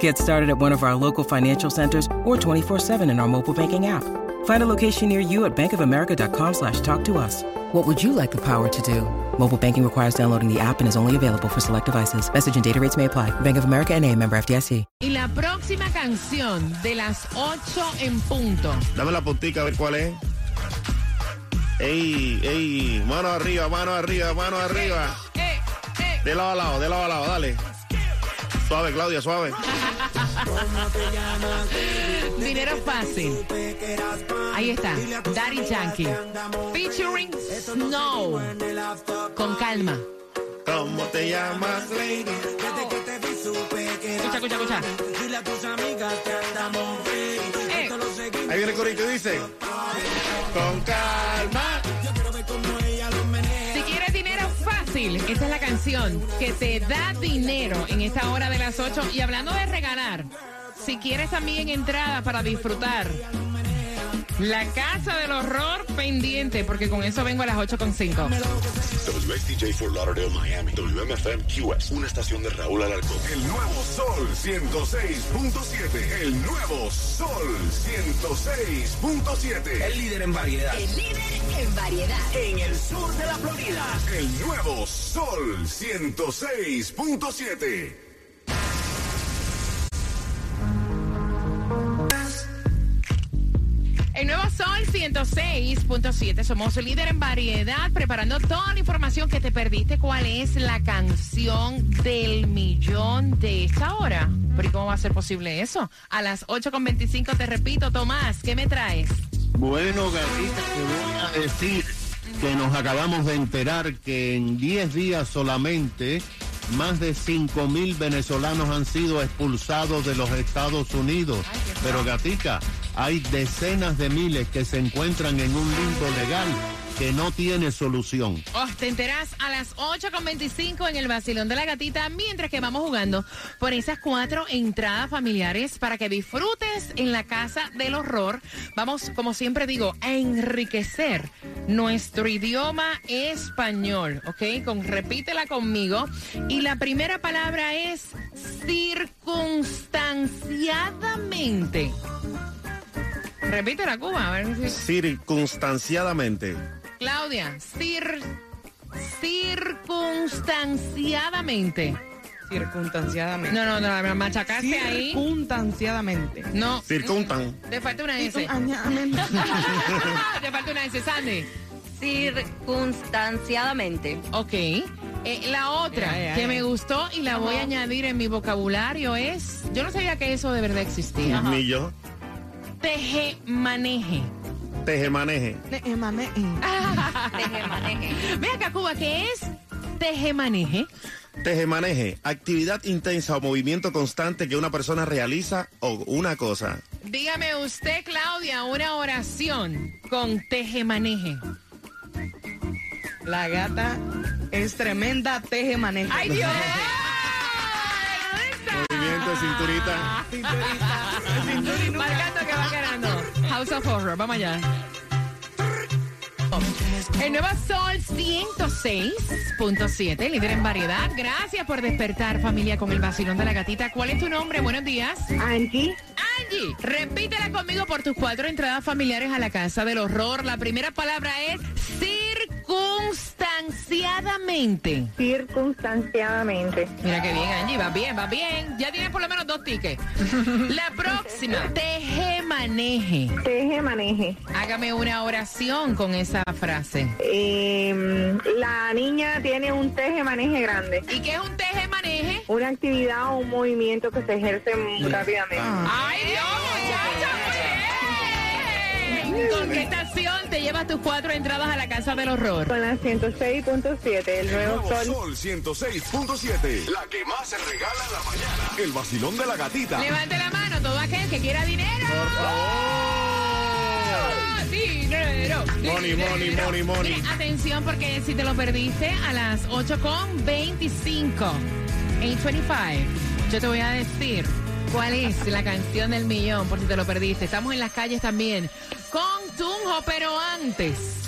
Get started at one of our local financial centers or 24-7 in our mobile banking app. Find a location near you at bankofamerica.com slash talk to us. What would you like the power to do? Mobile banking requires downloading the app and is only available for select devices. Message and data rates may apply. Bank of America and a member FDIC. Y la próxima canción de las 8 en punto. Dame la puntica a ver cuál es. Ey, ey, mano arriba, mano arriba, mano arriba. Eh, eh. De lado a lado, de lado a lado, dale. Suave, Claudia, suave. Dinero fácil. Ahí está, Daddy Yankee. Featuring Snow. Con calma. ¿Cómo te llamas, lady? Escucha, escucha, escucha. Eh, Ahí viene el corito y dice. Con calma. si quieres dinero fácil, esta es la canción que te da dinero en esta hora de las 8. Y hablando de regalar, si quieres también entrada para disfrutar la casa del horror pendiente, porque con eso vengo a las 8.5. WXTJ for Lauderdale, Miami. WMFM QS. Una estación de Raúl Alarcón. El nuevo Sol 106.7. El nuevo Sol 106.7. El líder en variedad. El líder en variedad. En el sur de la Florida. El nuevo Sol 106.7. 106.7. Somos líder en variedad, preparando toda la información que te perdiste. ¿Cuál es la canción del millón de esta hora? Pero ¿y cómo va a ser posible eso? A las 8.25 te repito, Tomás, ¿qué me traes? Bueno, Gatita, te voy a decir que nos acabamos de enterar que en 10 días solamente más de 5 mil venezolanos han sido expulsados de los Estados Unidos. Pero Gatica, hay decenas de miles que se encuentran en un limbo legal que no tiene solución. Oh, te enteras a las 8.25 en el vacilón de la gatita mientras que vamos jugando por esas cuatro entradas familiares para que disfrutes en la casa del horror. Vamos, como siempre digo, a enriquecer nuestro idioma español, ¿ok? Con, repítela conmigo. Y la primera palabra es circunstanciadamente. Repítela, Cuba. A ver si... Circunstanciadamente. Claudia, cir, circunstanciadamente. Circunstanciadamente. No, no, no, la machacaste ahí. Circunstanciadamente. No. Circuntan. Te falta una S. Te falta una S, Sandy. Circunstanciadamente. Ok. Eh, la otra Ya, ya, que me gustó y la voy a añadir en mi vocabulario es. Yo no sabía que eso de verdad existía. Ni yo. Teje maneje. Teje maneje. Ne- emane- Teje, maneje. Ve acá, Cuba, ¿qué es teje maneje? Teje maneje. Actividad intensa o movimiento constante que una persona realiza o una cosa. Dígame usted, Claudia, una oración con teje maneje. La gata es tremenda teje maneja. ¡Ay, Dios! De cinturita. Marcando que va ganando. House of Horror, vamos allá. El nuevo Sol 106.7, líder en variedad. Gracias por despertar, familia, con el vacilón de la gatita. ¿Cuál es tu nombre? Buenos días. Angie, Angie, repítela conmigo por tus cuatro entradas familiares a la casa del horror. La primera palabra es circunstanciadamente. circunstanciadamente. Mira qué bien, Angie, va bien, va bien. Ya tienes por lo menos dos tickets. La próxima, tejemaneje. maneje. Teje maneje. Hágame una oración con esa frase. Eh, la niña tiene un teje maneje grande. ¿Y qué es un teje maneje? Una actividad o un movimiento que se ejerce rápidamente. ¡Ay, Dios, muchacha! ¿Con qué estación te llevas tus cuatro entradas a la casa del horror? Con la 106.7, el nuevo Nuevo sol. Sol 106.7. La que más se regala en la mañana. El vacilón de la gatita. Levante la mano todo aquel que quiera dinero. Dinero. Money, dinero. money, money, money. Mire, atención porque si te lo perdiste a las 8.25, 8.25, yo te voy a decir cuál es la canción del millón por si te lo perdiste. Estamos en las calles también con Tunjo, pero antes...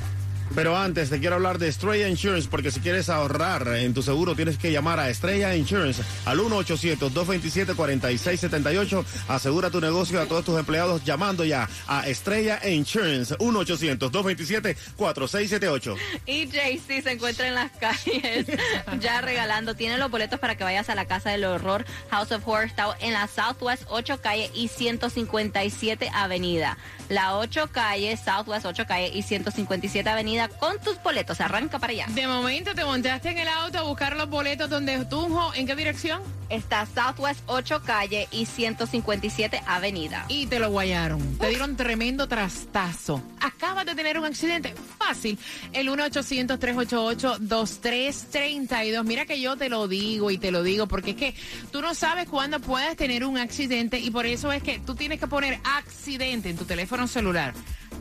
Pero antes te quiero hablar de Estrella Insurance porque si quieres ahorrar en tu seguro tienes que llamar a Estrella Insurance al 1-800-227-4678. Asegura tu negocio a todos tus empleados llamando ya a Estrella Insurance 1-800-227-4678. Y JC se encuentra en las calles ya regalando. Tiene los boletos para que vayas a la Casa del Horror. House of Horror está en la Southwest 8 Calle y 157 Avenida. La 8 Calle, Southwest 8 Calle y 157 Avenida con tus boletos. Arranca para allá. De momento te montaste en el auto a buscar los boletos donde Tunjo, ¿en qué dirección? Está Southwest 8 Calle y 157 Avenida. Y te lo guayaron. Te dieron tremendo trastazo. Acabas de tener un accidente. Fácil. El 1-800-388-2332. Mira que yo te lo digo y te lo digo porque es que tú no sabes cuándo puedes tener un accidente y por eso es que tú tienes que poner accidente en tu teléfono celular.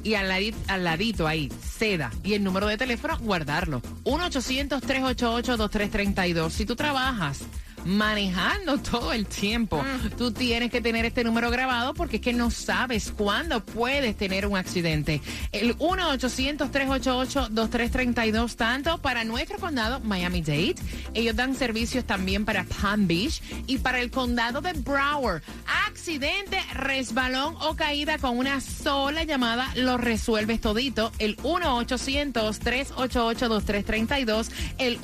Y al, ladi- al ladito ahí, seda. Y el número de teléfono, guardarlo. 1-800-388-2332. Si tú trabajas manejando todo el tiempo. Tú tienes que tener este número grabado porque es que no sabes cuándo puedes tener un accidente. El 1-800-388-2332, tanto para nuestro condado Miami-Dade. Ellos dan servicios también para Palm Beach y para el condado de Broward. Accidente, resbalón o caída con una sola llamada lo resuelves todito. El 1-800-388-2332. El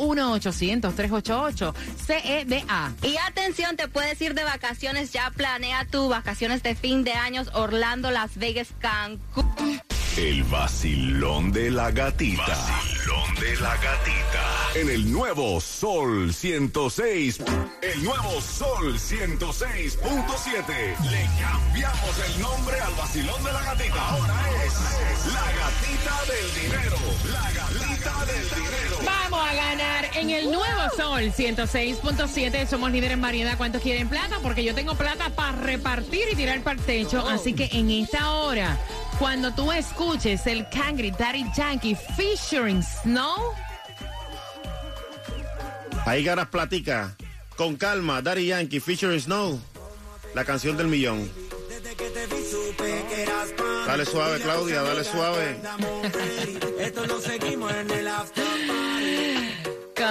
1-800-388-CEDA. Y atención, te puedes ir de vacaciones, ya planea tu vacaciones de fin de años, Orlando, Las Vegas, Cancún. El vacilón de la gatita. Vacilón de la gatita. En el nuevo Sol 106. El nuevo Sol 106.7. Le cambiamos el nombre al vacilón de la gatita. Ahora es la gatita del dinero. La gatita del dinero. Vamos a ganar en el nuevo Sol 106.7. Somos líderes en variedad. ¿Cuántos quieren plata? Porque yo tengo plata para repartir y tirar para el techo. Así que en esta hora, cuando tú escuches el Cangri Daddy Yankee featuring Snow, Ahí ganas platica. Con calma, Daddy Yankee, Featuring Snow. La canción del millón. Dale suave, Claudia, dale suave.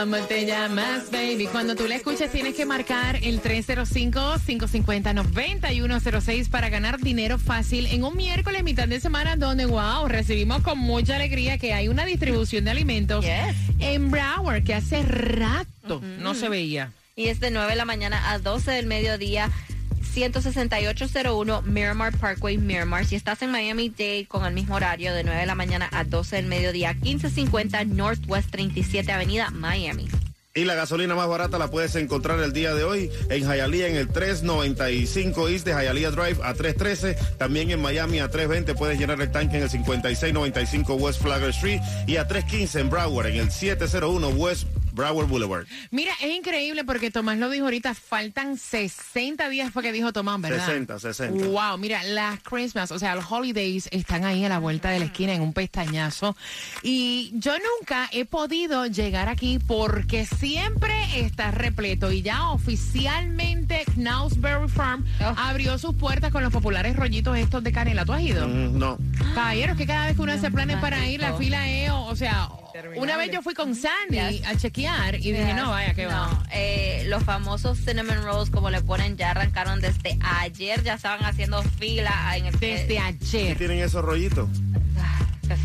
¿cómo te llamas, baby? Cuando tú la escuches, tienes que marcar el 305-550-9106 para ganar dinero fácil en un miércoles, mitad de semana, donde, wow, recibimos con mucha alegría que hay una distribución de alimentos Yes. en Broward que hace rato no se veía. Y es de 9 de la mañana a 12 del mediodía. 16801 Miramar Parkway, Miramar. Si estás en Miami-Dade con el mismo horario de 9 de la mañana a 12 del mediodía, 1550 Northwest 37 Avenida, Miami. Y la gasolina más barata la puedes encontrar el día de hoy en Hialeah en el 395 East de Hialeah Drive a 313. También en Miami a 320 puedes llenar el tanque en el 5695 West Flagler Street y a 315 en Broward en el 701 West Broward Boulevard. Mira, es increíble porque Tomás lo dijo ahorita, faltan 60 días fue que dijo Tomás, ¿verdad? 60, 60. Wow, mira, las Christmas, o sea, los holidays están ahí a la vuelta de la esquina en un pestañazo. Y yo nunca he podido llegar aquí porque siempre está repleto. Y ya oficialmente Knausberry Farm Oh. abrió sus puertas con los populares rollitos estos de canela. ¿Tú has ido? Mm, no. Caballeros, que cada vez que uno hace planes para ir, la fila es, o, o sea, una vez yo fui con Sandy a chequear y dije, no, vaya, que va. No, eh, los famosos cinnamon rolls, como le ponen, ya arrancaron desde ayer, ya estaban haciendo fila en el Desde ¿Y ayer. tienen esos rollitos?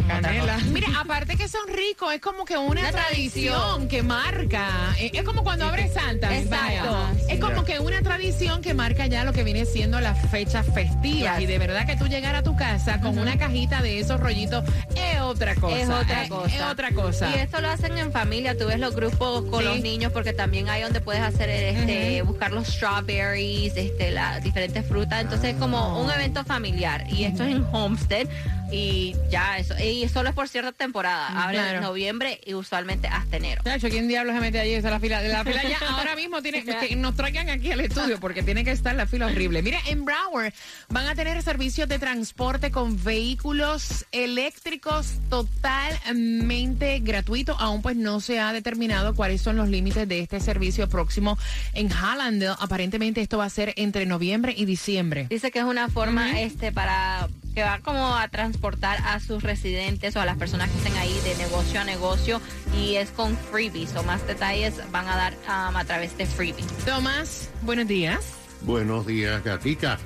Ah, Canela. Mira, aparte que son ricos, es como que una, Una tradición, tradición. que marca. Es como cuando abre Santa. Exacto. vaya. Es como que una tradición que marca ya lo que viene siendo las fechas festivas. Yes. Y de verdad que tú llegar a tu casa con una cajita de esos rollitos es otra cosa. Es otra eh, cosa. Es otra cosa. Y esto lo hacen en familia. Tú ves los grupos con Sí. los niños porque también hay donde puedes hacer este, buscar los strawberries, este, las diferentes frutas. Entonces es Ah. como un evento familiar. Y esto es en Homestead. Y ya eso. Y solo es por cierta temporada. Abre Claro. en noviembre y usualmente hasta enero. Chacho, ¿quién diablos se mete allí? Esa es la fila. La fila ya ahora mismo tiene que nos traigan aquí al estudio porque tiene que estar la fila horrible. Mira, en Broward van a tener servicios de transporte con vehículos eléctricos totalmente gratuitos. Aún pues no se ha determinado cuáles son los límites de este servicio próximo en Hallandale. Aparentemente esto va a ser entre noviembre y diciembre. Dice que es una forma este para que va como a transportar a sus residentes o a las personas que estén ahí de negocio a negocio y es con freebies o más detalles van a dar um, a través de freebies. Tomás, buenos días. Buenos días, Gatica.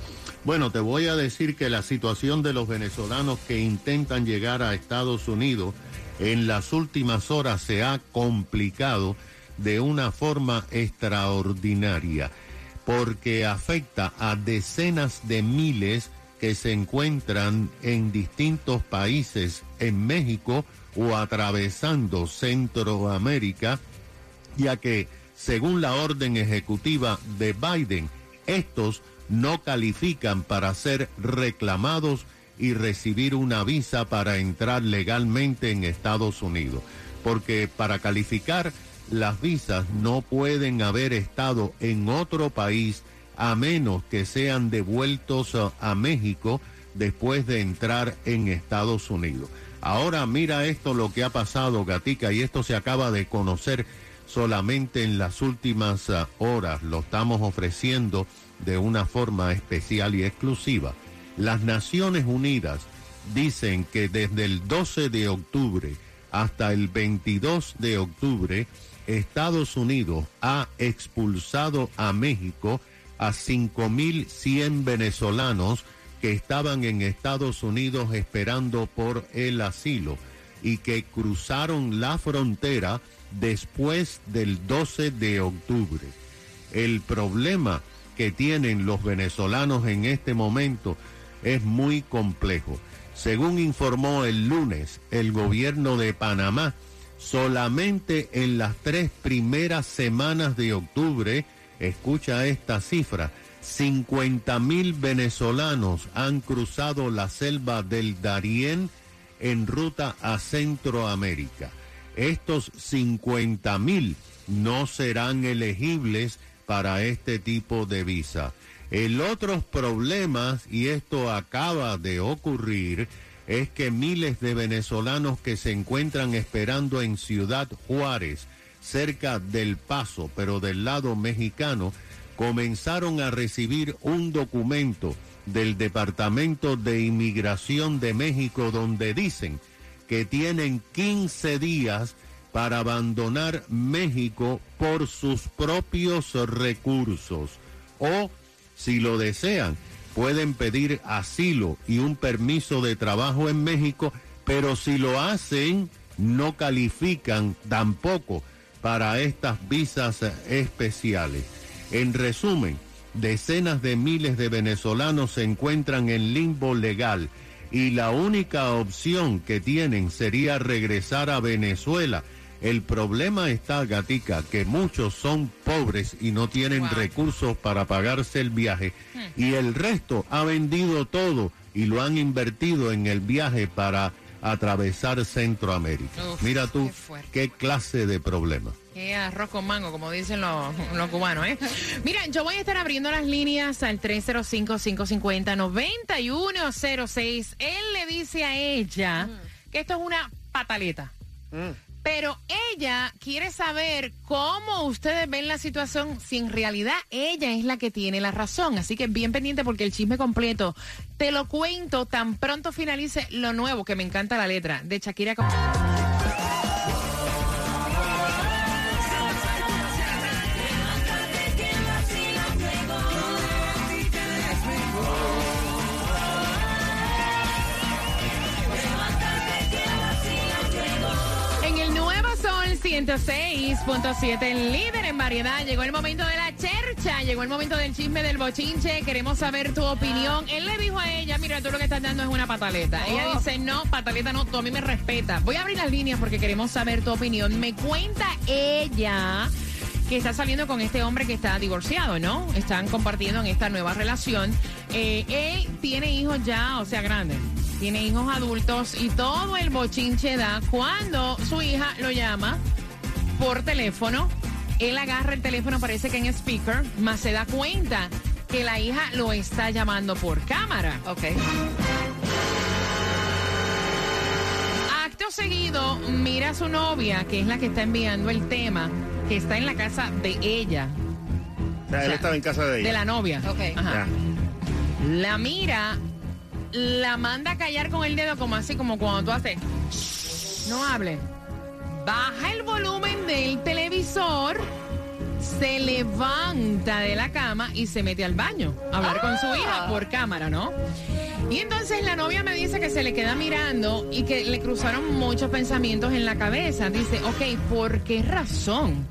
Bueno, te voy a decir que la situación de los venezolanos que intentan llegar a Estados Unidos en las últimas horas se ha complicado de una forma extraordinaria, porque afecta a decenas de miles que se encuentran en distintos países en México o atravesando Centroamérica, ya que, según la orden ejecutiva de Biden, estos no califican para ser reclamados y recibir una visa para entrar legalmente en Estados Unidos. Porque para calificar las visas no pueden haber estado en otro país a menos que sean devueltos a, a México después de entrar en Estados Unidos. Ahora mira esto lo que ha pasado, Gatica, y esto se acaba de conocer solamente en las últimas ah, horas. Lo estamos ofreciendo de una forma especial y exclusiva. Las Naciones Unidas dicen que desde el 12 de octubre hasta el 22 de octubre, Estados Unidos ha expulsado a México a 5.100 venezolanos que estaban en Estados Unidos esperando por el asilo y que cruzaron la frontera después del 12 de octubre. El problema que tienen los venezolanos en este momento es muy complejo. Según informó el lunes el gobierno de Panamá, solamente en las tres primeras semanas de octubre, escucha esta cifra, 50 mil venezolanos han cruzado la selva del Darién en ruta a Centroamérica. Estos 50 mil no serán elegibles para este tipo de visa. El otro problema, y esto acaba de ocurrir, es que miles de venezolanos que se encuentran esperando en Ciudad Juárez, cerca del Paso, pero del lado mexicano, comenzaron a recibir un documento del Departamento de Inmigración de México donde dicen que tienen 15 días para abandonar México por sus propios recursos. O, si lo desean, pueden pedir asilo y un permiso de trabajo en México, pero si lo hacen, no califican tampoco para estas visas especiales. En resumen, decenas de miles de venezolanos se encuentran en limbo legal y la única opción que tienen sería regresar a Venezuela. El problema está, Gatica, que muchos son pobres y no tienen recursos para pagarse el viaje y el resto ha vendido todo y lo han invertido en el viaje para atravesar Centroamérica. Uf, Mira tú qué clase de problema. Qué arroz con mango, como dicen los, los cubanos, ¿eh? Mira, yo voy a estar abriendo las líneas al 305-550-9106. Él le dice a ella que esto es una pataleta. Pero ella quiere saber cómo ustedes ven la situación si en realidad ella es la que tiene la razón. Así que bien pendiente porque el chisme completo te lo cuento tan pronto finalice lo nuevo, que me encanta la letra, de Shakira. 106.7, el líder en variedad. Llegó el momento de la chercha, llegó el momento del chisme del bochinche. Queremos saber tu opinión. Él le dijo a ella, mira, tú lo que estás dando es una pataleta. Ella dice, no, pataleta no, tú a mí me respetas. Voy a abrir las líneas porque queremos saber tu opinión. Me cuenta ella que está saliendo con este hombre que está divorciado, ¿no? Están compartiendo en esta nueva relación. Eh, él tiene hijos ya, o sea, grandes. Tiene hijos adultos y todo el bochinche da cuando su hija lo llama por teléfono. Él agarra el teléfono, parece que en speaker, más se da cuenta que la hija lo está llamando por cámara. Ok. Acto seguido, mira a su novia, que es la que está enviando el tema, que está en la casa de ella, O sea, él sea, estaba en casa de ella. de la novia. Ok. Ajá. Ya. La mira, la manda a callar con el dedo, como así, como cuando tú haces. "Shh, No hable. Baja el volumen del televisor, se levanta de la cama y se mete al baño a hablar con su hija por cámara, ¿no? Y entonces la novia me dice que se le queda mirando y que le cruzaron muchos pensamientos en la cabeza. Dice, ok, ¿por qué razón?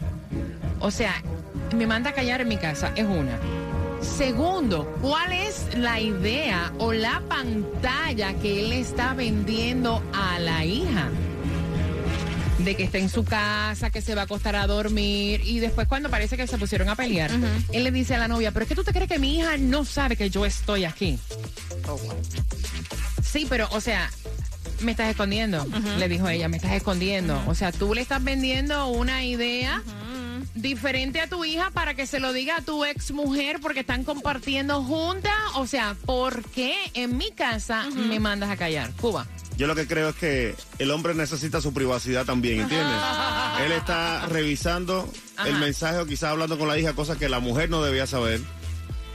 O sea, me manda a callar en mi casa, es una. Segundo, ¿cuál es la idea o la pantalla que él está vendiendo a la hija? De que está en su casa, que se va a acostar a dormir y después cuando parece que se pusieron a pelear, él le dice a la novia, pero es que tú te crees que mi hija no sabe que yo estoy aquí. Sí, pero, o sea, me estás escondiendo, le dijo ella, me estás escondiendo. O sea, tú le estás vendiendo una idea diferente a tu hija para que se lo diga a tu ex mujer porque están compartiendo juntas. O sea, ¿por qué en mi casa me mandas a callar? Cuba. Yo lo que creo es que el hombre necesita su privacidad también, ¿entiendes? Él está revisando el mensaje o quizás hablando con la hija, cosas que la mujer no debía saber.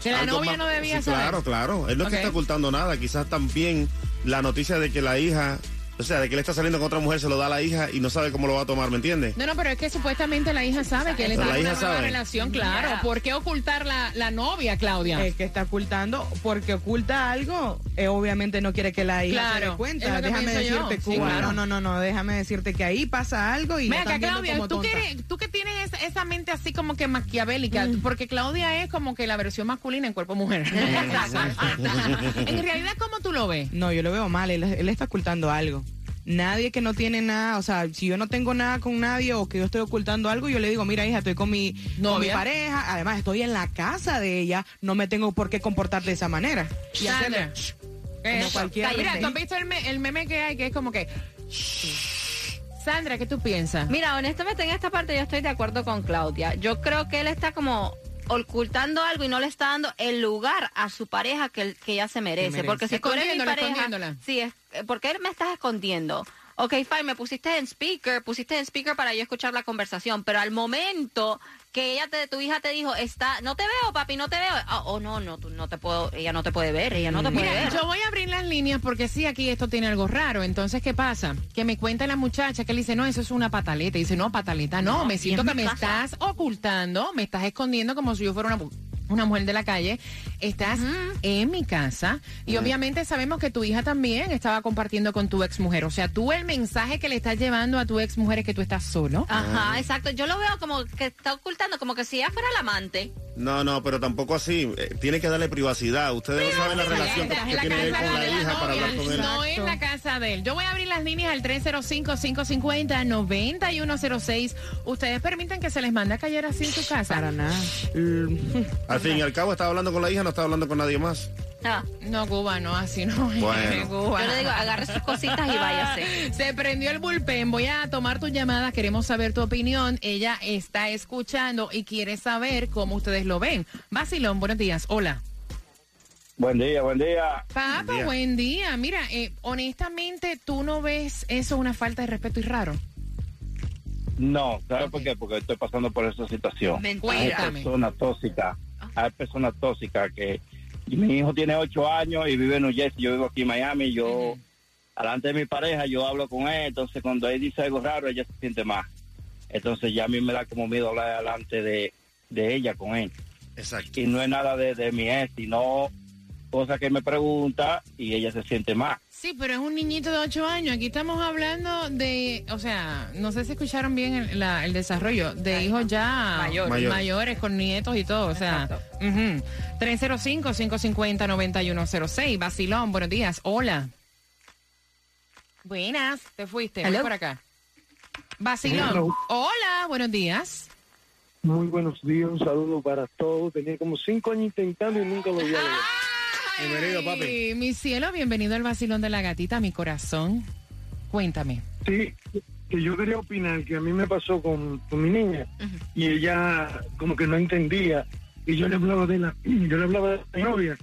Que la Algo novia más- no debía Sí, saber. Claro, claro. Él no es que está ocultando nada. Quizás también la noticia de que la hija, o sea, de que él está saliendo con otra mujer, se lo da a la hija y no sabe cómo lo va a tomar, ¿me entiendes? No, no, pero es que supuestamente la hija sabe que él está La en una hija nueva sabe. relación, claro. Yeah. ¿Por qué ocultar la, la novia, Claudia? Es que está ocultando, porque oculta algo, eh, obviamente no quiere que la hija se Claro, dé es lo cuenta. que Déjame yo. decirte, Sí, Cuba. claro. No, no, no, no, déjame decirte que ahí pasa algo y están viendo Claudia, como tú que, tú que tienes esa, esa mente así como que maquiavélica, porque Claudia es como que la versión masculina en cuerpo mujer. en realidad, ¿cómo tú lo ves? No, yo lo veo mal, él, él está ocultando algo. Nadie que no tiene nada, o sea, si yo no tengo nada con nadie o que yo estoy ocultando algo, yo le digo, mira hija, estoy con mi, con mi Novia. pareja, además estoy en la casa de ella, no me tengo por qué comportar de esa manera. Y Sandra, hacerle, Mira. ¿tú has visto el, me- el meme que hay que es como que... Sandra, ¿qué tú piensas? Mira, honestamente en esta parte yo estoy de acuerdo con Claudia. Yo creo que él está como ocultando algo y no le está dando el lugar a su pareja que, que ella se merece. merece. Porque si tú eres mi Escondiéndola, pareja, sí, es, eh, ¿por qué me estás escondiendo? Ok, fine, me pusiste en speaker, pusiste en speaker para yo escuchar la conversación, pero al momento que ella te, tu hija te dijo, está, no te veo, papi, no te veo. Ah, oh, no, no, tú no te puedo, ella no te puede ver, ella no te puede ver. yo voy a abrir las líneas porque sí, aquí esto tiene algo raro. Entonces, ¿qué pasa? Que me cuenta la muchacha que le dice, no, eso es una pataleta. Y dice, no, pataleta, no, No, me siento que me casa. estás ocultando, me estás escondiendo como si yo fuera una, una mujer de la calle. Estás en mi casa. Y obviamente sabemos que tu hija también estaba compartiendo con tu ex mujer. O sea, tú el mensaje que le estás llevando a tu ex mujer es que tú estás solo. Ajá, exacto. Yo lo veo como que está ocultando, como que si ella fuera la amante. No, no, pero tampoco así. Eh, tiene que darle privacidad. Ustedes no saben la relación que, es que la tiene él con la de la hija para novia, hablar con él. No en la casa de él. Yo voy a abrir las líneas al 305-550-9106. Ustedes permiten que se les mande a callar así en su casa. Para nada. Al fin y al cabo, estaba hablando con la hija, no estaba hablando con nadie más. Ah, No, Cuba, no, así no. Bueno. Cuba. yo le digo, agarre sus cositas y váyase. Se prendió el bullpen. Voy a tomar tu llamada. Queremos saber tu opinión. Ella está escuchando y quiere saber cómo ustedes lo ven. Basilón, buenos días. Hola. Buen día, buen día. Papá, Buen día. buen día. Mira, eh, honestamente, ¿tú no ves eso una falta de respeto y raro? No, ¿sabes por qué? Porque estoy pasando por esa situación. Mentira. Cuéntame. personas tóxicas, hay personas tóxicas que mi hijo tiene ocho años y vive en New Jersey, yo vivo aquí en Miami, yo delante de mi pareja yo hablo con él, entonces cuando él dice algo raro ella se siente más. Entonces ya a mí me da como miedo hablar delante de, de ella con él. Exacto. Y no es nada de, de mi ex, sino cosa que me pregunta y ella se siente mal. Sí, pero es un niñito de 8 años. Aquí estamos hablando de, o sea, no sé si escucharon bien el, la- el desarrollo, de hijos ya Mayores. Mayores. mayores con nietos y todo. O sea, ujú. 305-550-9106. Basilón, buenos días. Hola. Buenas, te fuiste. Ven por acá. Basilón. Hello. Hola, buenos días. Muy buenos días, un saludo para todos. Tenía como cinco años intentando y nunca lo había logrado. Bienvenido, papi. Mi cielo, bienvenido al Basilón de la Gatita, mi corazón. Cuéntame. Sí, que yo quería opinar que a mí me pasó con, con mi niña y ella como que no entendía y yo le hablaba de la yo le hablaba de la novia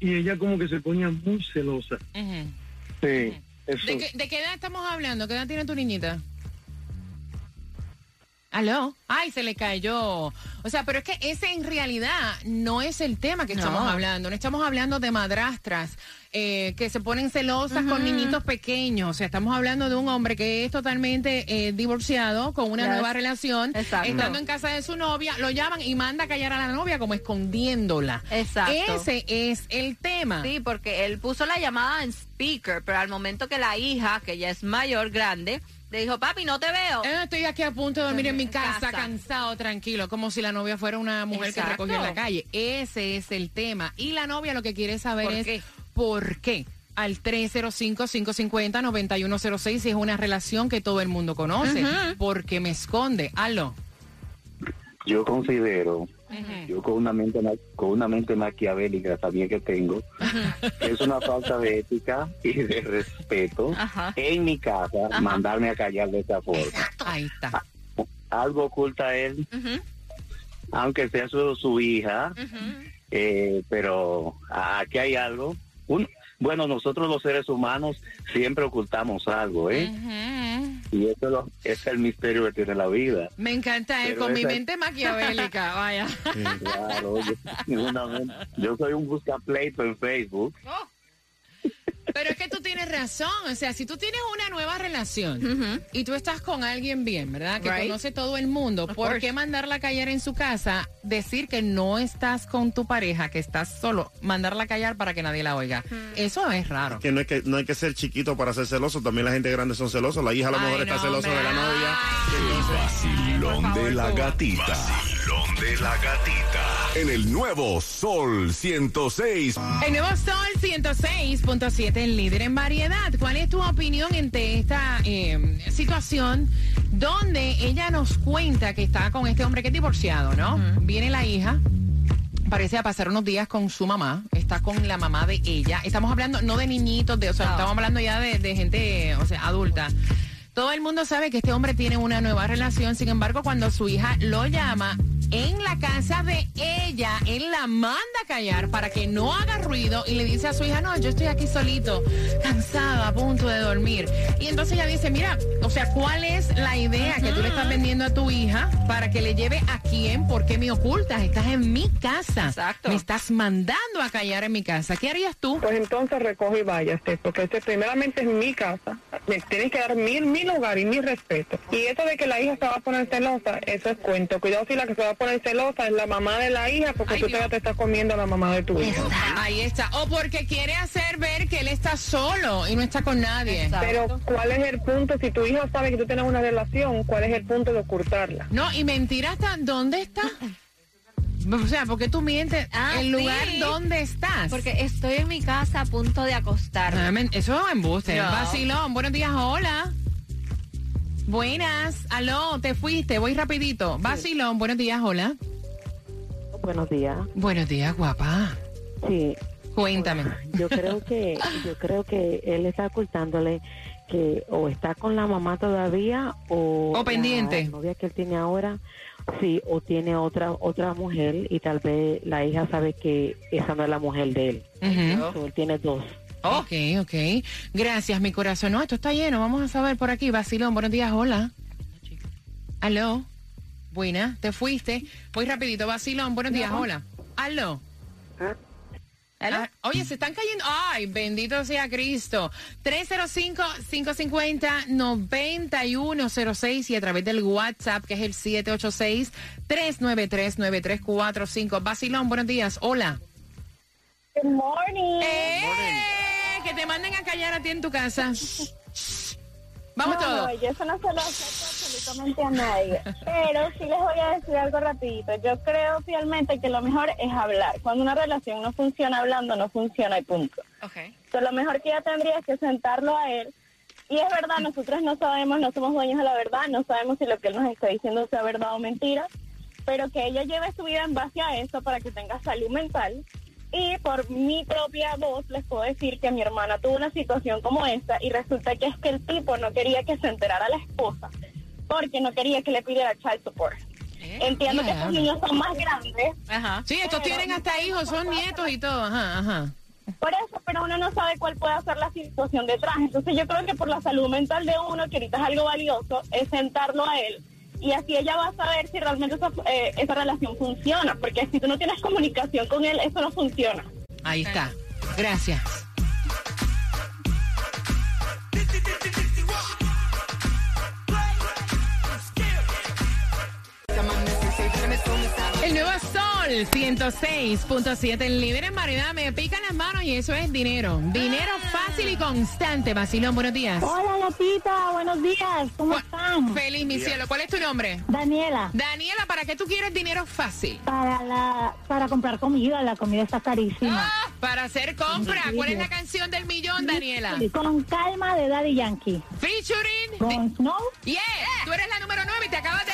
y ella como que se ponía muy celosa. Sí, eso. ¿De qué, de qué edad estamos hablando? ¿Qué edad tiene tu niñita? ¿Aló? Ay, se le cayó. O sea, pero es que ese en realidad no es el tema que No. estamos hablando. No estamos hablando de madrastras eh, que se ponen celosas con niñitos pequeños. O sea, estamos hablando de un hombre que es totalmente eh, divorciado, con una Yes. nueva relación, Exacto. estando en casa de su novia, lo llaman y manda a callar a la novia como escondiéndola. Exacto. Ese es el tema. Sí, porque él puso la llamada en speaker, pero al momento que la hija, que ya es mayor, grande, le dijo, papi, no te veo. Eh, estoy aquí a punto de dormir en mi casa, casa. cansado, tranquilo, como si la novia fuera una mujer Exacto. que recogió en la calle. Ese es el tema. Y la novia lo que quiere saber ¿Por es qué? por qué. Al 305-550-9106 si es una relación que todo el mundo conoce. Porque me esconde. Aló. Yo considero, yo con una mente con una mente maquiavélica también que tengo, es una falta de ética y de respeto Ajá. en mi casa Ajá. mandarme a callar de esa forma. Ahí está. Algo oculta él, aunque sea su, su hija, eh, pero aquí hay algo. Un- bueno, nosotros los seres humanos siempre ocultamos algo, ¿eh? Y eso es, lo- es el misterio que tiene la vida. Me encanta él con mi esa- mente maquiavélica. Vaya. Claro, yo, yo soy un buscapleito en Facebook. Pero es que tú tienes razón, o sea, si tú tienes una nueva relación y tú estás con alguien bien, ¿verdad? Que Right. conoce todo el mundo, Of ¿por course. qué mandarla a callar en su casa? Decir que no estás con tu pareja, que estás solo, mandarla a callar para que nadie la oiga. Eso es raro. Que no, hay que no hay que ser chiquito para ser celoso. También la gente grande son celosos. La hija a lo Ay, mejor está no, celosa de la novia. Vacilón Por favor, de la gatita. Vacilón de la gatita. En el nuevo Sol 106. El nuevo Sol 106.7, el líder en variedad. ¿Cuál es tu opinión ante esta eh, situación donde ella nos cuenta que está con este hombre que es divorciado, ¿no? Viene la hija. Parece a pasar unos días con su mamá, está con la mamá de ella. Estamos hablando no de niñitos, de, o sea, No. estamos hablando ya de, de gente, o sea, adulta. Todo el mundo sabe que este hombre tiene una nueva relación, sin embargo, cuando su hija lo llama en la casa de ella, él la manda a callar para que no haga ruido y le dice a su hija, no, yo estoy aquí solito, cansada, a punto de dormir. Y entonces ella dice, mira, o sea, ¿cuál es la idea que tú le estás vendiendo a tu hija para que le lleve a quién? ¿Por qué me ocultas? Estás en mi casa. Exacto. Me estás mandando a callar en mi casa. ¿Qué harías tú? Pues entonces recoge y váyase, porque este primeramente es mi casa. Me tienes que dar mi, mi lugar y mi respeto. Y eso de que la hija se va a poner celosa, eso es cuento. Cuidado si la que se va a poner celosa es la mamá de la hija, porque Ay, tú Dios. te estás comiendo a la mamá de tu hija. Ahí está. O porque quiere hacer ver que él está solo y no está con nadie. Exacto. Pero ¿cuál es el punto? Si tu hija sabe que tú tienes una relación, ¿cuál es el punto de ocultarla? No, y mentira hasta dónde está. O sea, porque tú mientes Ah, el lugar sí. donde estás. Porque estoy en mi casa a punto de acostarme. Ah, Eso es embuste. No. Vacilón, buenos días, hola. Buenas, aló, te fuiste, voy rapidito. Vacilón, buenos días, hola. Buenos días. Buenos días, guapa. Sí, Cuéntame. yo creo que yo creo que él está ocultándole que o está con la mamá todavía o O pendiente. la novia que él tiene ahora sí o tiene otra otra mujer y tal vez la hija sabe que esa no es la mujer de él. So, él tiene dos. Ok, ok. Gracias, mi corazón. No, esto está lleno. Vamos a saber por aquí. Vacilón, buenos días, hola. Aló. Buena, te fuiste. Voy rapidito. Vacilón, buenos días, hola. Aló. Ah, oye, se están cayendo. Ay, bendito sea Cristo. 305-550-9106 y a través del WhatsApp, que es el 786-393-9345. Vacilón, buenos días. Hola. Good morning. ¡Eh! Que te manden a callar a ti en tu casa. Vamos no, todos. No, yo eso no se lo acepto absolutamente a nadie. Pero sí les voy a decir algo rapidito. Yo creo fielmente que lo mejor es hablar. Cuando una relación no funciona hablando, no funciona y punto. Okay. Entonces, lo mejor que ella tendría es que sentarlo a él. Y es verdad, nosotros no sabemos, no somos dueños de la verdad, no sabemos si lo que él nos está diciendo sea verdad o mentira, pero que ella lleve su vida en base a eso para que tenga salud mental. Y por mi propia voz les puedo decir que mi hermana tuvo una situación como esta y resulta que es que el tipo no quería que se enterara la esposa porque no quería que le pidiera child support. Entiendo que estos niños son más grandes. Ajá. Sí, estos tienen hasta hijos, son nietos y todo. Ajá, ajá. Por eso, pero uno no sabe cuál puede ser la situación detrás. Entonces yo creo que por la salud mental de uno, que ahorita es algo valioso, es sentarlo a él. Y así ella va a saber si realmente esa, eh, esa relación funciona. Porque si tú no tienes comunicación con él, eso no funciona. Ahí está. Gracias. Sol 106.7 en libre en variedad. Me pican las manos y eso es dinero. Dinero fácil y constante. Vacilón, buenos días. Hola, Gatita. Buenos días. ¿Cómo están? Feliz, mi cielo. ¿Cuál es tu nombre? Daniela. Daniela, ¿para qué tú quieres dinero fácil? Para, la, para comprar comida. La comida está carísima. Ah, para hacer compra. ¿Cuál es la canción del millón, Daniela? Con calma de Daddy Yankee. Featuring. Con Snow. Yeah, tú eres la número 9 y te acabas de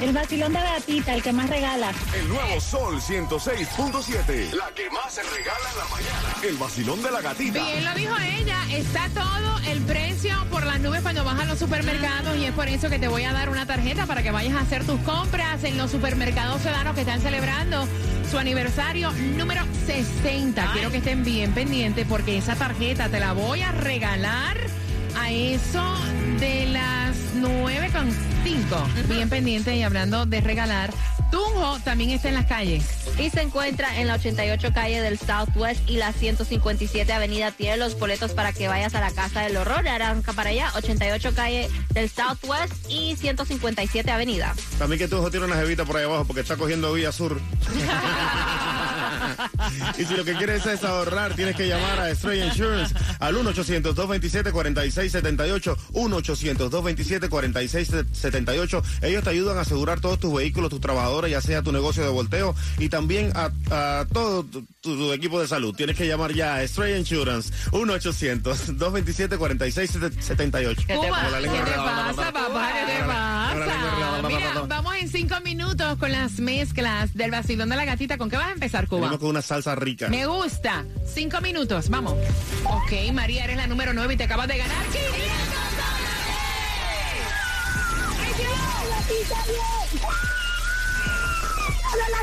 El vacilón de Gatita, el que más regala. El nuevo Sol 106.7. La que más se regala en la mañana. El vacilón de la gatita. Bien lo dijo ella, está todo el precio por las nubes cuando vas a los supermercados y es por eso que te voy a dar una tarjeta para que vayas a hacer tus compras en los supermercados ciudadanos que están celebrando su aniversario número 60. Quiero que estén bien pendientes porque esa tarjeta te la voy a regalar a eso de las 9.5. Bien pendiente y hablando de regalar, Tunjo también está en las calles. Y se encuentra en la 88 calle del Southwest y la 157 avenida. Tiene los boletos para que vayas a la Casa del Horror. Arranca para allá, 88 calle del Southwest y 157 avenida. También que tu hijo tiene una jevita por ahí abajo porque está cogiendo vía sur. y si lo que quieres es ahorrar, tienes que llamar a Stray Insurance al 1-800-227-4678. 1-800-227-4678. Ellos te ayudan a asegurar todos tus vehículos, tus trabajadores, ya sea tu negocio de volteo y también a, a todo tu, tu equipo de salud. Tienes que llamar ya a Stray Insurance. 1-800-227-4678. Cuba, Con la ¿qué te pasa, papá? ¿Qué te pasa? En cinco minutos con las mezclas del vacilón de la gatita. ¿Con qué vas a empezar, Cuba? Venimos con una salsa rica. Me gusta. Cinco minutos, vamos. Ok, María, eres la número nueve y te acabas de ganar 500 dólares.